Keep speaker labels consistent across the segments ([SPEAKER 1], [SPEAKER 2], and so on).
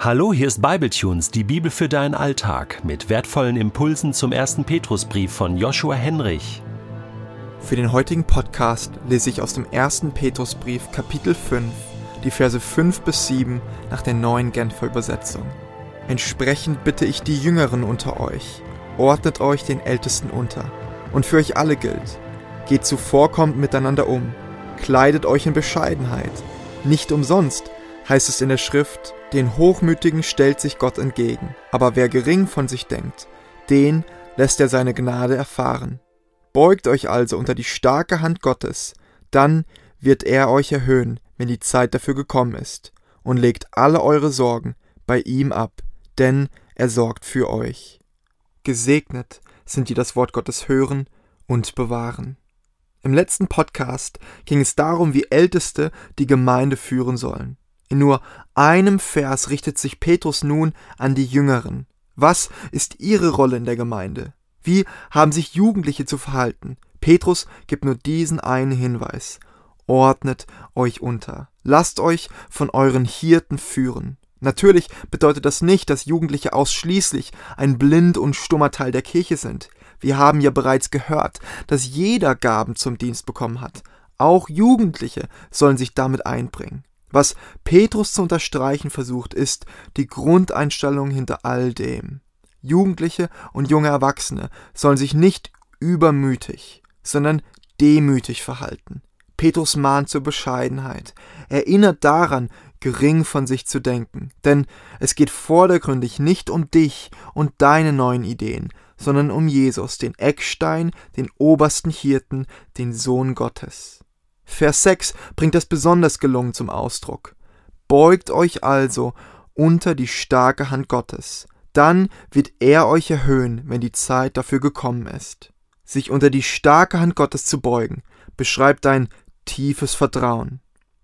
[SPEAKER 1] Hallo, hier ist Bibletunes, die Bibel für deinen Alltag, mit wertvollen Impulsen zum ersten Petrusbrief von Joshua Henrich.
[SPEAKER 2] Für den heutigen Podcast lese ich aus dem ersten Petrusbrief Kapitel 5 die Verse 5 bis 7 nach der neuen Genfer Übersetzung. Entsprechend bitte ich die Jüngeren unter euch, ordnet euch den Ältesten unter. Und für euch alle gilt, geht zuvorkommend miteinander um, kleidet euch in Bescheidenheit. Nicht umsonst heißt es in der Schrift, den Hochmütigen stellt sich Gott entgegen, aber wer gering von sich denkt, den lässt er seine Gnade erfahren. Beugt euch also unter die starke Hand Gottes, dann wird er euch erhöhen, wenn die Zeit dafür gekommen ist, und legt alle eure Sorgen bei ihm ab, denn er sorgt für euch. Gesegnet sind die das Wort Gottes hören und bewahren. Im letzten Podcast ging es darum, wie Älteste die Gemeinde führen sollen. In nur einem Vers richtet sich Petrus nun an die Jüngeren. Was ist ihre Rolle in der Gemeinde? Wie haben sich Jugendliche zu verhalten? Petrus gibt nur diesen einen Hinweis. Ordnet euch unter. Lasst euch von euren Hirten führen. Natürlich bedeutet das nicht, dass Jugendliche ausschließlich ein blind und stummer Teil der Kirche sind. Wir haben ja bereits gehört, dass jeder Gaben zum Dienst bekommen hat. Auch Jugendliche sollen sich damit einbringen. Was Petrus zu unterstreichen versucht, ist die Grundeinstellung hinter all dem. Jugendliche und junge Erwachsene sollen sich nicht übermütig, sondern demütig verhalten. Petrus mahnt zur Bescheidenheit, erinnert daran, gering von sich zu denken, denn es geht vordergründig nicht um dich und deine neuen Ideen, sondern um Jesus, den Eckstein, den obersten Hirten, den Sohn Gottes. Vers 6 bringt das besonders gelungen zum Ausdruck. Beugt euch also unter die starke Hand Gottes, dann wird er euch erhöhen, wenn die Zeit dafür gekommen ist. Sich unter die starke Hand Gottes zu beugen, beschreibt ein tiefes Vertrauen.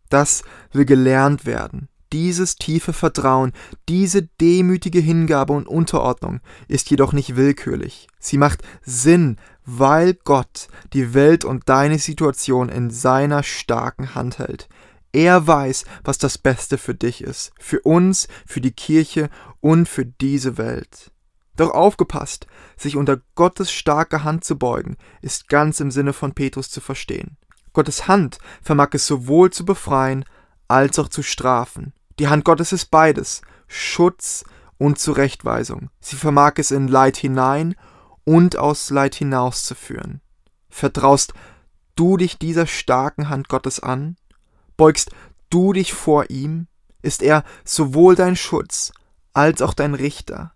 [SPEAKER 2] Das will gelernt werden. Dieses tiefe Vertrauen, diese demütige Hingabe und Unterordnung ist jedoch nicht willkürlich. Sie macht Sinn, weil Gott die Welt und deine Situation in seiner starken Hand hält. Er weiß, was das Beste für dich ist, für uns, für die Kirche und für diese Welt. Doch aufgepasst, sich unter Gottes starke Hand zu beugen, ist ganz im Sinne von Petrus zu verstehen. Gottes Hand vermag es sowohl zu befreien als auch zu strafen. Die Hand Gottes ist beides, Schutz und Zurechtweisung. Sie vermag es in Leid hinein und aus Leid hinauszuführen. Vertraust du dich dieser starken Hand Gottes an? Beugst du dich vor ihm? Ist er sowohl dein Schutz als auch dein Richter?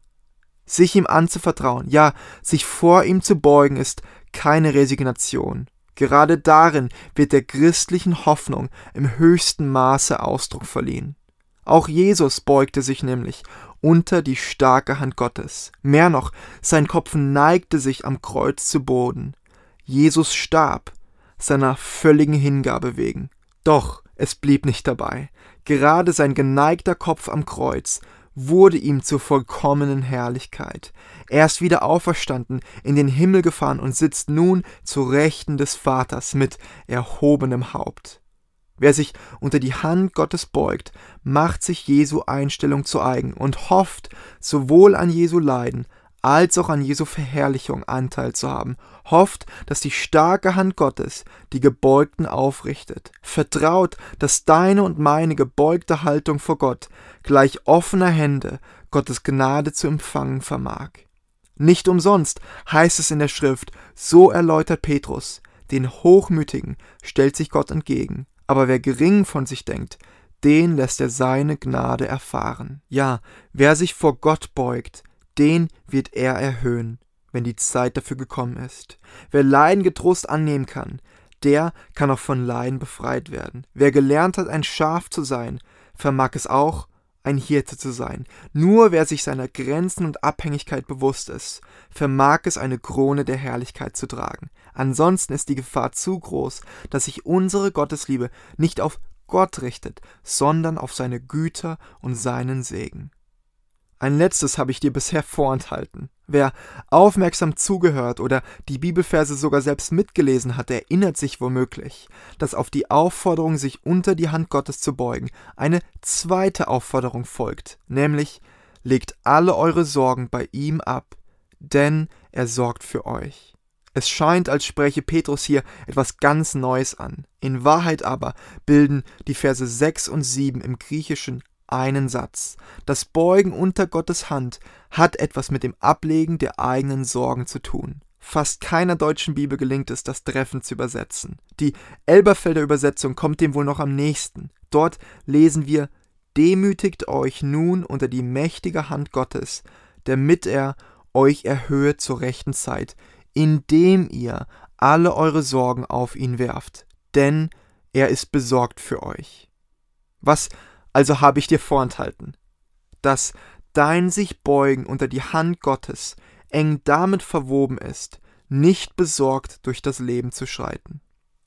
[SPEAKER 2] Sich ihm anzuvertrauen, ja, sich vor ihm zu beugen, ist keine Resignation. Gerade darin wird der christlichen Hoffnung im höchsten Maße Ausdruck verliehen. Auch Jesus beugte sich nämlich unter die starke Hand Gottes. Mehr noch, sein Kopf neigte sich am Kreuz zu Boden. Jesus starb, seiner völligen Hingabe wegen. Doch es blieb nicht dabei. Gerade sein geneigter Kopf am Kreuz wurde ihm zur vollkommenen Herrlichkeit. Er ist wieder auferstanden, in den Himmel gefahren und sitzt nun zu Rechten des Vaters mit erhobenem Haupt. Wer sich unter die Hand Gottes beugt, macht sich Jesu Einstellung zu eigen und hofft, sowohl an Jesu Leiden als auch an Jesu Verherrlichung Anteil zu haben, hofft, dass die starke Hand Gottes die Gebeugten aufrichtet, vertraut, dass deine und meine gebeugte Haltung vor Gott gleich offener Hände Gottes Gnade zu empfangen vermag. Nicht umsonst heißt es in der Schrift, so erläutert Petrus, den Hochmütigen stellt sich Gott entgegen, aber wer gering von sich denkt, den lässt er seine Gnade erfahren. Ja, wer sich vor Gott beugt, den wird er erhöhen, wenn die Zeit dafür gekommen ist. Wer Leiden getrost annehmen kann, der kann auch von Leiden befreit werden. Wer gelernt hat, ein Schaf zu sein, vermag es auch, ein Hirte zu sein. Nur wer sich seiner Grenzen und Abhängigkeit bewusst ist, vermag es eine Krone der Herrlichkeit zu tragen. Ansonsten ist die Gefahr zu groß, dass sich unsere Gottesliebe nicht auf Gott richtet, sondern auf seine Güter und seinen Segen. Ein letztes habe ich dir bisher vorenthalten. Wer aufmerksam zugehört oder die Bibelverse sogar selbst mitgelesen hat, erinnert sich womöglich, dass auf die Aufforderung, sich unter die Hand Gottes zu beugen, eine zweite Aufforderung folgt, nämlich legt alle eure Sorgen bei ihm ab, denn er sorgt für euch. Es scheint, als spreche Petrus hier etwas ganz Neues an. In Wahrheit aber bilden die Verse 6 und 7 im Griechischen einen Satz. Das Beugen unter Gottes Hand hat etwas mit dem Ablegen der eigenen Sorgen zu tun. Fast keiner deutschen Bibel gelingt es, das treffend zu übersetzen. Die Elberfelder Übersetzung kommt dem wohl noch am nächsten. Dort lesen wir Demütigt euch nun unter die mächtige Hand Gottes, damit er euch erhöhe zur rechten Zeit, indem ihr alle eure Sorgen auf ihn werft, denn er ist besorgt für euch. Was also habe ich dir vorenthalten, dass dein sich beugen unter die Hand Gottes eng damit verwoben ist, nicht besorgt durch das Leben zu schreiten.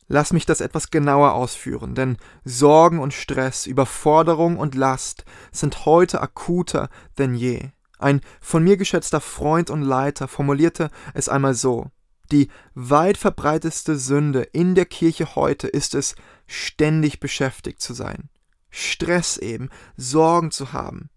[SPEAKER 2] Lass mich das etwas genauer ausführen, denn Sorgen und Stress, Überforderung und Last sind heute akuter denn je. Ein von mir geschätzter Freund und Leiter formulierte es einmal so Die weit verbreitetste Sünde in der Kirche heute ist es, ständig beschäftigt zu sein. Stress eben, Sorgen zu haben.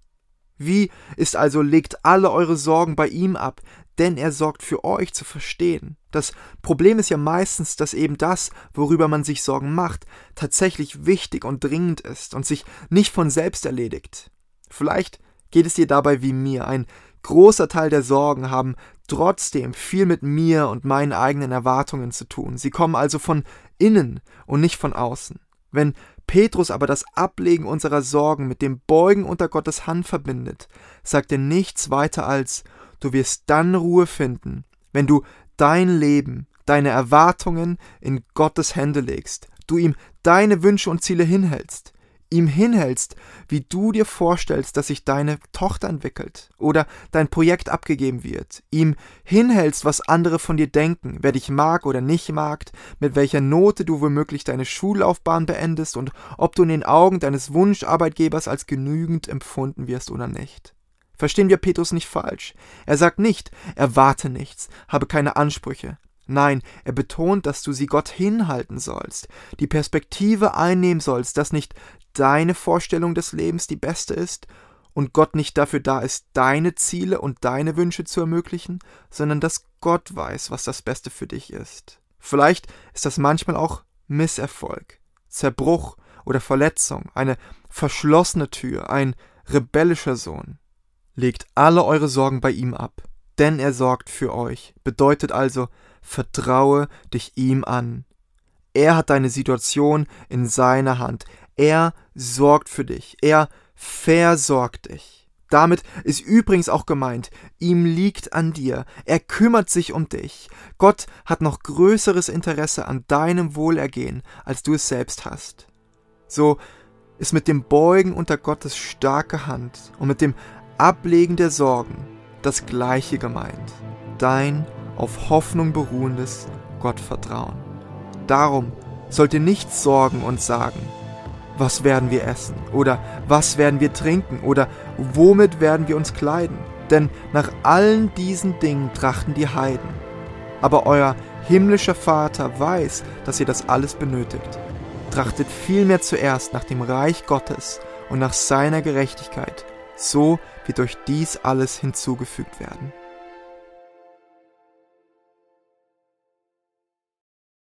[SPEAKER 2] Wie ist also legt alle eure Sorgen bei ihm ab, denn er sorgt für euch zu verstehen. Das Problem ist ja meistens, dass eben das, worüber man sich Sorgen macht, tatsächlich wichtig und dringend ist und sich nicht von selbst erledigt. Vielleicht geht es dir dabei wie mir. Ein großer Teil der Sorgen haben trotzdem viel mit mir und meinen eigenen Erwartungen zu tun. Sie kommen also von innen und nicht von außen. Wenn Petrus aber das Ablegen unserer Sorgen mit dem Beugen unter Gottes Hand verbindet, sagt er nichts weiter als, du wirst dann Ruhe finden, wenn du dein Leben, deine Erwartungen in Gottes Hände legst, du ihm deine Wünsche und Ziele hinhältst, ihm hinhältst, wie du dir vorstellst, dass sich deine Tochter entwickelt oder dein Projekt abgegeben wird, ihm hinhältst, was andere von dir denken, wer dich mag oder nicht mag, mit welcher Note du womöglich deine Schullaufbahn beendest und ob du in den Augen deines Wunscharbeitgebers als genügend empfunden wirst oder nicht. Verstehen wir Petrus nicht falsch. Er sagt nicht, erwarte nichts, habe keine Ansprüche, Nein, er betont, dass du sie Gott hinhalten sollst, die Perspektive einnehmen sollst, dass nicht deine Vorstellung des Lebens die beste ist und Gott nicht dafür da ist, deine Ziele und deine Wünsche zu ermöglichen, sondern dass Gott weiß, was das Beste für dich ist. Vielleicht ist das manchmal auch Misserfolg, Zerbruch oder Verletzung, eine verschlossene Tür, ein rebellischer Sohn. Legt alle eure Sorgen bei ihm ab, denn er sorgt für euch, bedeutet also, vertraue dich ihm an. Er hat deine Situation in seiner Hand. Er sorgt für dich. Er versorgt dich. Damit ist übrigens auch gemeint, ihm liegt an dir, er kümmert sich um dich. Gott hat noch größeres Interesse an deinem Wohlergehen, als du es selbst hast. So ist mit dem Beugen unter Gottes starke Hand und mit dem Ablegen der Sorgen das gleiche gemeint. Dein auf Hoffnung beruhendes Gottvertrauen. Darum sollt ihr nicht sorgen und sagen, was werden wir essen oder was werden wir trinken oder womit werden wir uns kleiden, denn nach allen diesen Dingen trachten die Heiden. Aber euer himmlischer Vater weiß, dass ihr das alles benötigt. Trachtet vielmehr zuerst nach dem Reich Gottes und nach seiner Gerechtigkeit, so wird euch dies alles hinzugefügt werden.